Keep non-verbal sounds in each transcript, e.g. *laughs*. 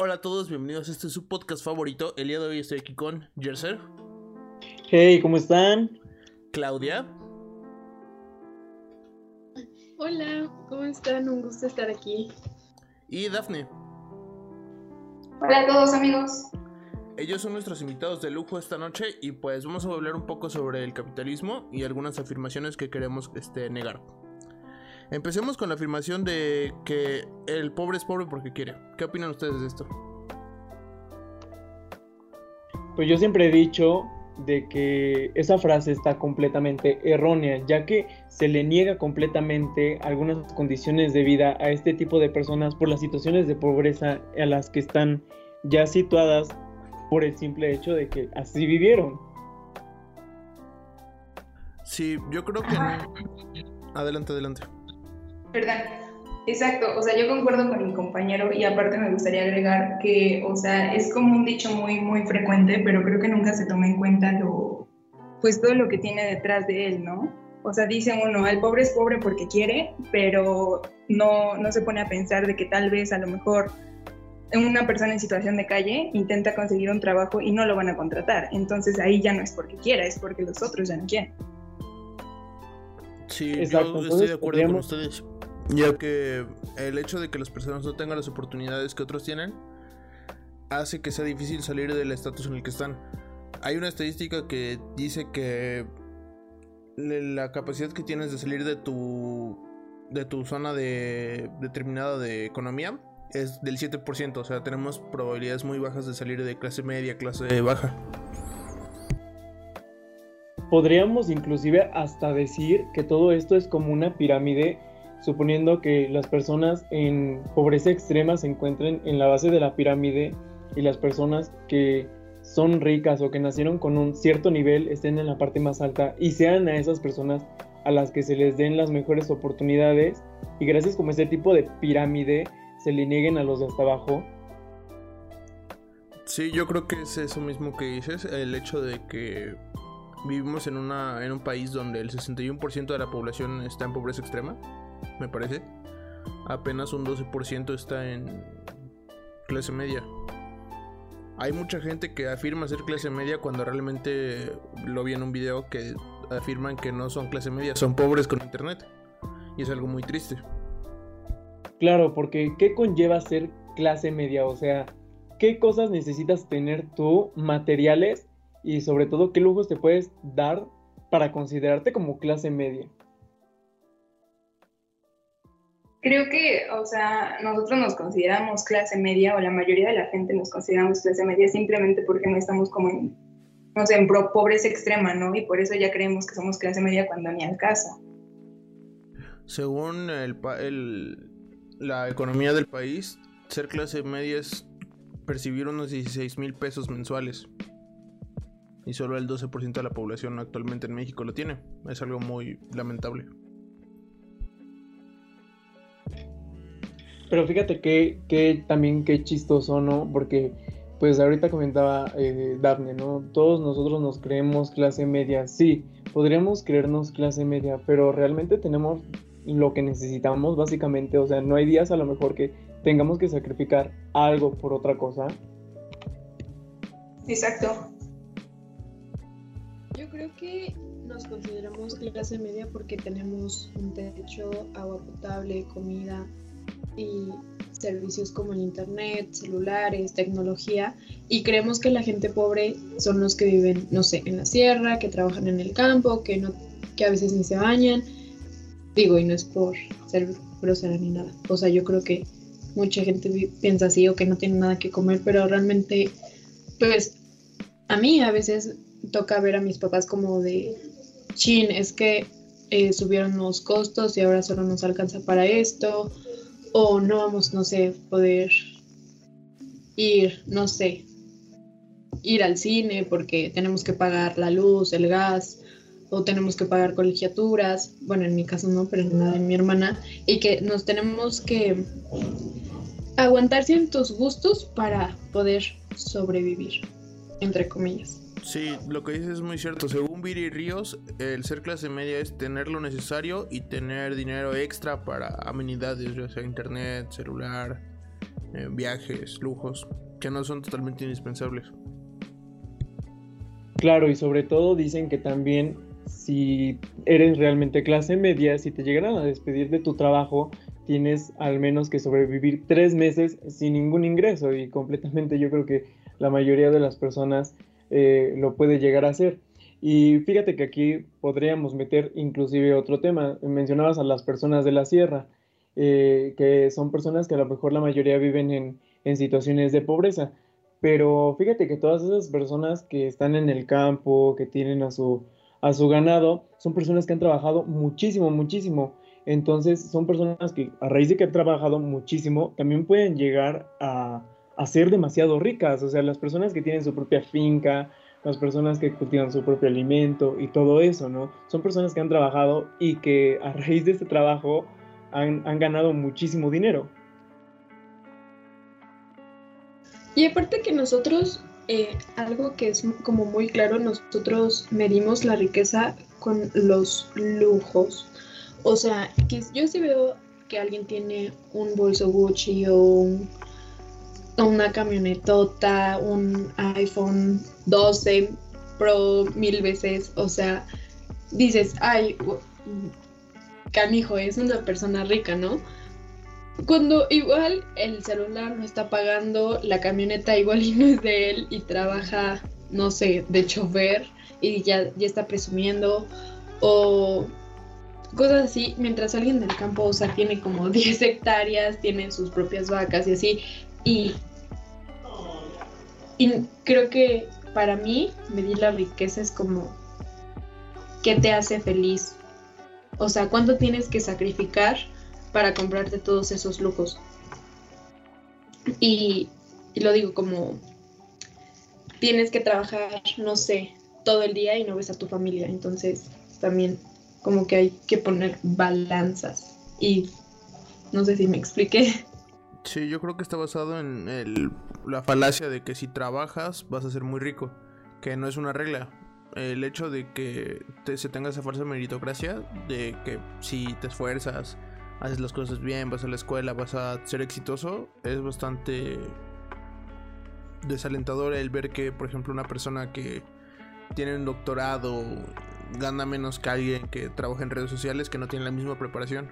Hola a todos, bienvenidos a este su podcast favorito. El día de hoy estoy aquí con Jerser. Hey, ¿cómo están? Claudia. Hola, ¿cómo están? Un gusto estar aquí. Y Dafne. Hola a todos amigos. Ellos son nuestros invitados de lujo esta noche y pues vamos a hablar un poco sobre el capitalismo y algunas afirmaciones que queremos este, negar. Empecemos con la afirmación de que el pobre es pobre porque quiere. ¿Qué opinan ustedes de esto? Pues yo siempre he dicho de que esa frase está completamente errónea, ya que se le niega completamente algunas condiciones de vida a este tipo de personas por las situaciones de pobreza a las que están ya situadas por el simple hecho de que así vivieron. Sí, yo creo que... Adelante, adelante. ¿Verdad? Exacto, o sea, yo concuerdo con mi compañero y aparte me gustaría agregar que, o sea, es como un dicho muy, muy frecuente, pero creo que nunca se toma en cuenta lo, pues todo lo que tiene detrás de él, ¿no? O sea, dice uno, el pobre es pobre porque quiere, pero no, no se pone a pensar de que tal vez a lo mejor una persona en situación de calle intenta conseguir un trabajo y no lo van a contratar. Entonces ahí ya no es porque quiera, es porque los otros ya no quieren. Sí, Exacto. yo estoy de acuerdo con ustedes. Ya que el hecho de que las personas no tengan las oportunidades que otros tienen hace que sea difícil salir del estatus en el que están. Hay una estadística que dice que la capacidad que tienes de salir de tu de tu zona de determinada de economía es del 7%, o sea, tenemos probabilidades muy bajas de salir de clase media, clase baja. Podríamos inclusive hasta decir que todo esto es como una pirámide suponiendo que las personas en pobreza extrema se encuentren en la base de la pirámide y las personas que son ricas o que nacieron con un cierto nivel estén en la parte más alta y sean a esas personas a las que se les den las mejores oportunidades y gracias como este tipo de pirámide se le nieguen a los de hasta abajo. Sí, yo creo que es eso mismo que dices, el hecho de que vivimos en, una, en un país donde el 61% de la población está en pobreza extrema me parece. Apenas un 12% está en clase media. Hay mucha gente que afirma ser clase media cuando realmente lo vi en un video que afirman que no son clase media, son pobres con internet. Y es algo muy triste. Claro, porque ¿qué conlleva ser clase media? O sea, ¿qué cosas necesitas tener tú, materiales, y sobre todo qué lujos te puedes dar para considerarte como clase media? Creo que, o sea, nosotros nos consideramos clase media o la mayoría de la gente nos consideramos clase media simplemente porque no estamos como en, no sé, en pobreza extrema, ¿no? Y por eso ya creemos que somos clase media cuando ni al caso. Según el, el, la economía del país, ser clase media es percibir unos 16 mil pesos mensuales. Y solo el 12% de la población actualmente en México lo tiene. Es algo muy lamentable. Pero fíjate que, que también qué chistoso, ¿no? Porque pues ahorita comentaba eh, Daphne, ¿no? Todos nosotros nos creemos clase media, sí, podríamos creernos clase media, pero realmente tenemos lo que necesitamos básicamente, o sea, no hay días a lo mejor que tengamos que sacrificar algo por otra cosa. Exacto. Creo que nos consideramos clase media porque tenemos un techo, agua potable, comida, y servicios como el internet, celulares, tecnología, y creemos que la gente pobre son los que viven, no sé, en la sierra, que trabajan en el campo, que no, que a veces ni se bañan. Digo, y no es por ser grosera ni nada. O sea, yo creo que mucha gente piensa así o que no tiene nada que comer, pero realmente, pues, a mí a veces toca ver a mis papás como de, chin, es que eh, subieron los costos y ahora solo nos alcanza para esto, o no vamos, no sé, poder ir, no sé, ir al cine porque tenemos que pagar la luz, el gas, o tenemos que pagar colegiaturas, bueno, en mi caso no, pero en la de mi hermana, y que nos tenemos que aguantar ciertos gustos para poder sobrevivir, entre comillas. Sí, lo que dices es muy cierto. Según Viri Ríos, el ser clase media es tener lo necesario y tener dinero extra para amenidades, ya sea internet, celular, eh, viajes, lujos, que no son totalmente indispensables. Claro, y sobre todo dicen que también si eres realmente clase media, si te llegaran a despedir de tu trabajo, tienes al menos que sobrevivir tres meses sin ningún ingreso y completamente yo creo que la mayoría de las personas eh, lo puede llegar a hacer. Y fíjate que aquí podríamos meter inclusive otro tema. Mencionabas a las personas de la sierra, eh, que son personas que a lo mejor la mayoría viven en, en situaciones de pobreza. Pero fíjate que todas esas personas que están en el campo, que tienen a su, a su ganado, son personas que han trabajado muchísimo, muchísimo. Entonces son personas que a raíz de que han trabajado muchísimo, también pueden llegar a, a ser demasiado ricas. O sea, las personas que tienen su propia finca, las personas que cultivan su propio alimento y todo eso, ¿no? Son personas que han trabajado y que a raíz de este trabajo han, ganado muchísimo dinero. Y aparte que nosotros, eh, algo que es como muy claro, nosotros medimos la riqueza con los lujos. O sea, que yo sí veo que alguien tiene un bolso Gucci o un una camionetota, un iPhone 12 Pro mil veces, o sea, dices, ay, canijo, es una persona rica, ¿no? Cuando igual el celular no está pagando, la camioneta igual *laughs* y no es de él y trabaja, no sé, de chofer y ya, ya está presumiendo, o cosas así, mientras alguien del campo, o sea, tiene como *laughs* 10 hectáreas, tiene sus propias vacas y así, y y creo que para mí medir la riqueza es como qué te hace feliz. O sea, cuánto tienes que sacrificar para comprarte todos esos lujos. Y, lo digo como tienes que trabajar, no sé, todo el día y no ves a tu familia. Entonces también como que hay que poner balanzas. Y no sé si me expliqué. *laughs* Sí, yo creo que está basado en el, la falacia de que si trabajas vas a ser muy rico, que no es una regla. El hecho de que se tenga esa falsa meritocracia, de que si te esfuerzas, haces las cosas bien, vas a la escuela, vas a ser exitoso, es bastante desalentador el ver que, por ejemplo, una persona que tiene un doctorado gana menos que alguien que trabaja en redes sociales que no tiene la misma preparación.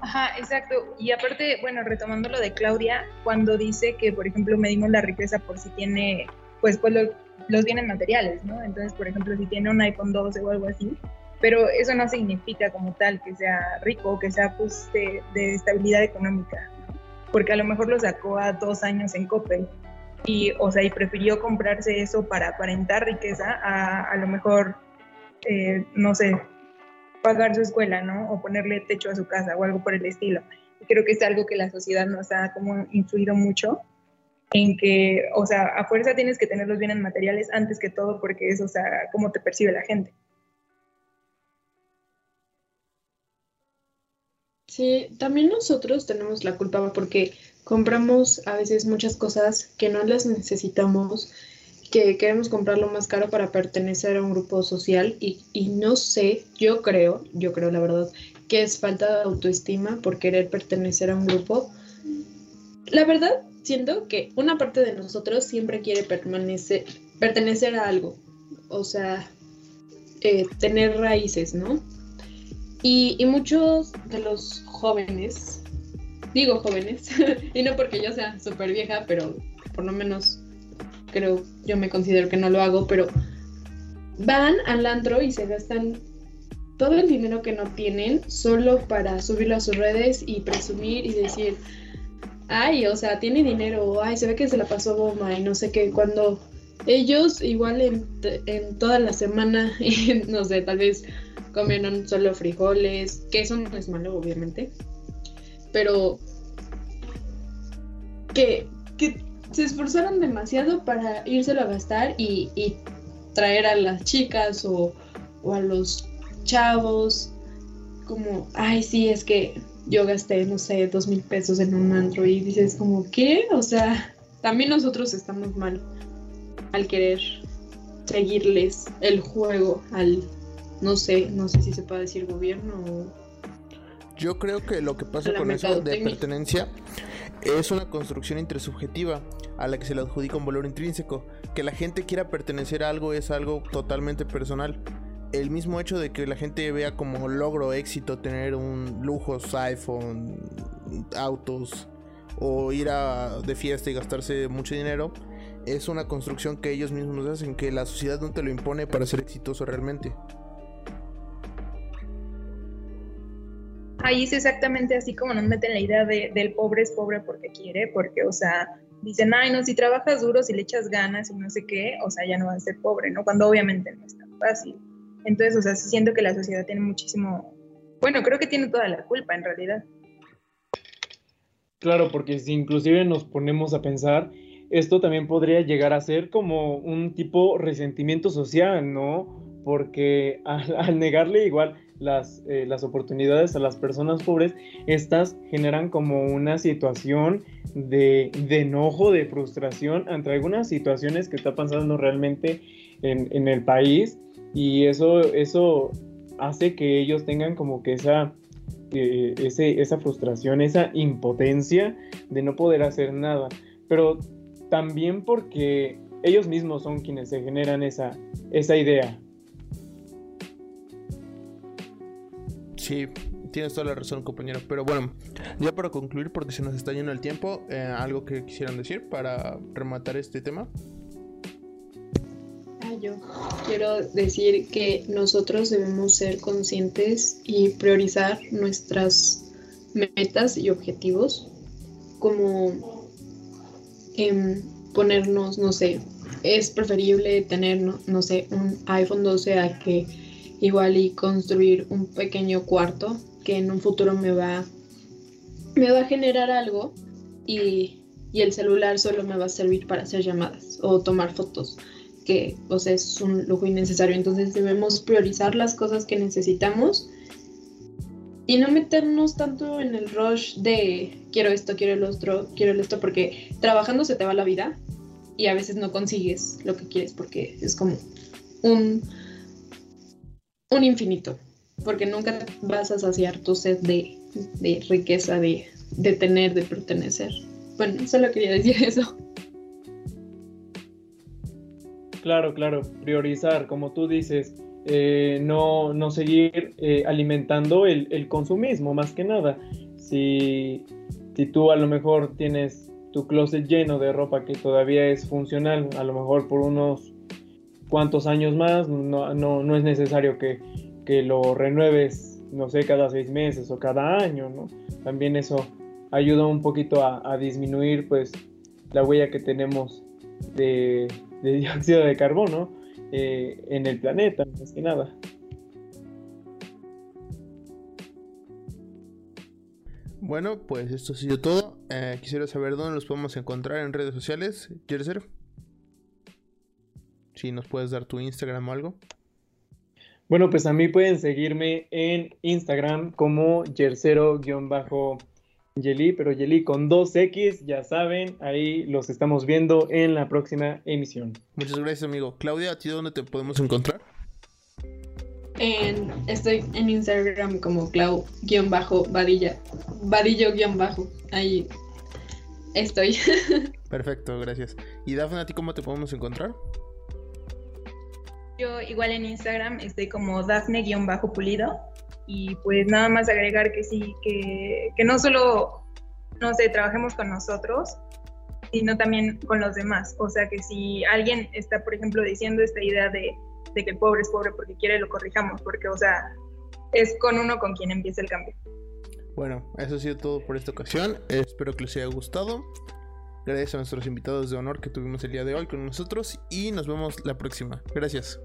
Ajá, exacto. Y aparte, bueno, retomando lo de Claudia, cuando dice que, por ejemplo, medimos la riqueza por si tiene, pues, pues los bienes materiales, ¿no? Entonces, por ejemplo, si tiene un iPhone 12 o algo así, pero eso no significa como tal que sea rico o que sea, pues, de, estabilidad económica, porque a lo mejor lo sacó a dos años en Coppel y, o sea, y prefirió comprarse eso para aparentar riqueza a, a lo mejor, eh, no sé, pagar su escuela, ¿no? O ponerle techo a su casa o algo por el estilo. Y creo que es algo que la sociedad nos ha como influido mucho en que, o sea, a fuerza tienes que tener los bienes materiales antes que todo porque es, o sea, cómo te percibe la gente. Sí, también nosotros tenemos la culpa porque compramos a veces muchas cosas que no las necesitamos que queremos comprarlo más caro para pertenecer a un grupo social y, no sé, yo creo, yo creo la verdad, que es falta de autoestima por querer pertenecer a un grupo. La verdad, siento que una parte de nosotros siempre quiere permanecer, pertenecer a algo, o sea, eh, tener raíces, ¿no? Y, y muchos de los jóvenes, digo jóvenes, *laughs* y no porque yo sea súper vieja, pero por lo menos creo, yo me considero que no lo hago, pero van al antro y se gastan todo el dinero que no tienen solo para subirlo a sus redes y presumir y decir, ay, o sea, tiene dinero, ay, se ve que se la pasó bomba y no sé qué, cuando ellos igual en, en toda la semana, *laughs* no sé, tal vez comieron solo frijoles, que eso no es malo, obviamente, pero que, que se esforzaron demasiado para írselo a gastar y, traer a las chicas o, a los chavos como, ay, sí, es que yo gasté, no sé, dos mil pesos en un antro y dices como, ¿qué? O sea, también nosotros estamos mal al querer seguirles el juego al, no sé, no sé si se puede decir gobierno o... Yo creo que lo que pasa con eso de pertenencia es una construcción intersubjetiva a la que se le adjudica un valor intrínseco. Que la gente quiera pertenecer a algo es algo totalmente personal. El mismo hecho de que la gente vea como logro éxito tener un lujos, iPhone, autos o ir a, de fiesta y gastarse mucho dinero es una construcción que ellos mismos hacen, que la sociedad no te lo impone para ser exitoso realmente. Ahí es exactamente así como nos meten la idea de, del pobre es pobre porque quiere, porque, o sea, dicen, ay, no, si trabajas duro, si le echas ganas y no sé qué, o sea, ya no vas a ser pobre, ¿no? Cuando obviamente no es tan fácil. Entonces, o sea, siento que la sociedad tiene muchísimo, bueno, creo que tiene toda la culpa en realidad. Claro, porque si inclusive nos ponemos a pensar, esto también podría llegar a ser como un tipo resentimiento social, ¿no? Porque al negarle igual las, eh, las oportunidades a las personas pobres, estas generan como una situación de, enojo, de frustración ante algunas situaciones que está pasando realmente en, el país y eso, eso hace que ellos tengan como que esa, esa frustración, esa impotencia de no poder hacer nada, pero también porque ellos mismos son quienes se generan esa, esa idea, Sí, tienes toda la razón, compañero. Pero bueno, ya para concluir, porque se nos está yendo el tiempo, eh, algo que quisieran decir para rematar este tema. Ah, yo quiero decir que nosotros debemos ser conscientes y priorizar nuestras metas y objetivos, como em, ponernos, no sé, es preferible tener, no, no sé, un iPhone 12 a que igual y construir un pequeño cuarto que en un futuro me va, me va a generar algo y, el celular solo me va a servir para hacer llamadas o tomar fotos, que o sea, es un lujo innecesario. Entonces debemos priorizar las cosas que necesitamos y no meternos tanto en el rush de quiero esto, quiero el otro, quiero esto, porque trabajando se te va la vida y a veces no consigues lo que quieres porque es como un un infinito, porque nunca vas a saciar tu sed de, riqueza, de, tener, de pertenecer. Bueno, solo quería decir eso. Claro, claro, priorizar, como tú dices, eh, no, no, seguir eh, alimentando el, el, consumismo, más que nada. Si, si tú a lo mejor tienes tu closet lleno de ropa que todavía es funcional, a lo mejor por unos cuántos años más, no, no, no es necesario que, que, lo renueves, no sé, cada seis meses o cada año, ¿no? También eso ayuda un poquito a, disminuir, pues, la huella que tenemos de, *laughs* dióxido de carbono eh, en el planeta, más que nada. Bueno, pues esto ha sido todo. Eh, quisiera saber dónde los podemos encontrar en redes sociales. ¿Quieres? Si nos puedes dar tu Instagram o algo. Bueno, pues a mí pueden seguirme en Instagram como yersero-yeli, pero yeli con dos X, ya saben, ahí los estamos viendo en la próxima emisión. Muchas gracias, amigo. Claudia, ¿a ti dónde te podemos encontrar? estoy en Instagram como clau-vadilla, vadillo-bajo, ahí estoy. *laughs* Perfecto, gracias. ¿Y Dafne, a ti cómo te podemos encontrar? Yo igual en Instagram estoy como Dafne-pulido y pues nada más agregar que sí, que, que no solo, no sé, trabajemos con nosotros, sino también con los demás. O sea que si alguien está, por ejemplo, diciendo esta idea de, de que el pobre es pobre porque quiere, lo corrijamos, porque, o sea, es con uno con quien empieza el cambio. Bueno, eso ha sido todo por esta ocasión. Espero que les haya gustado. Gracias a nuestros invitados de honor que tuvimos el día de hoy con nosotros y nos vemos la próxima. Gracias.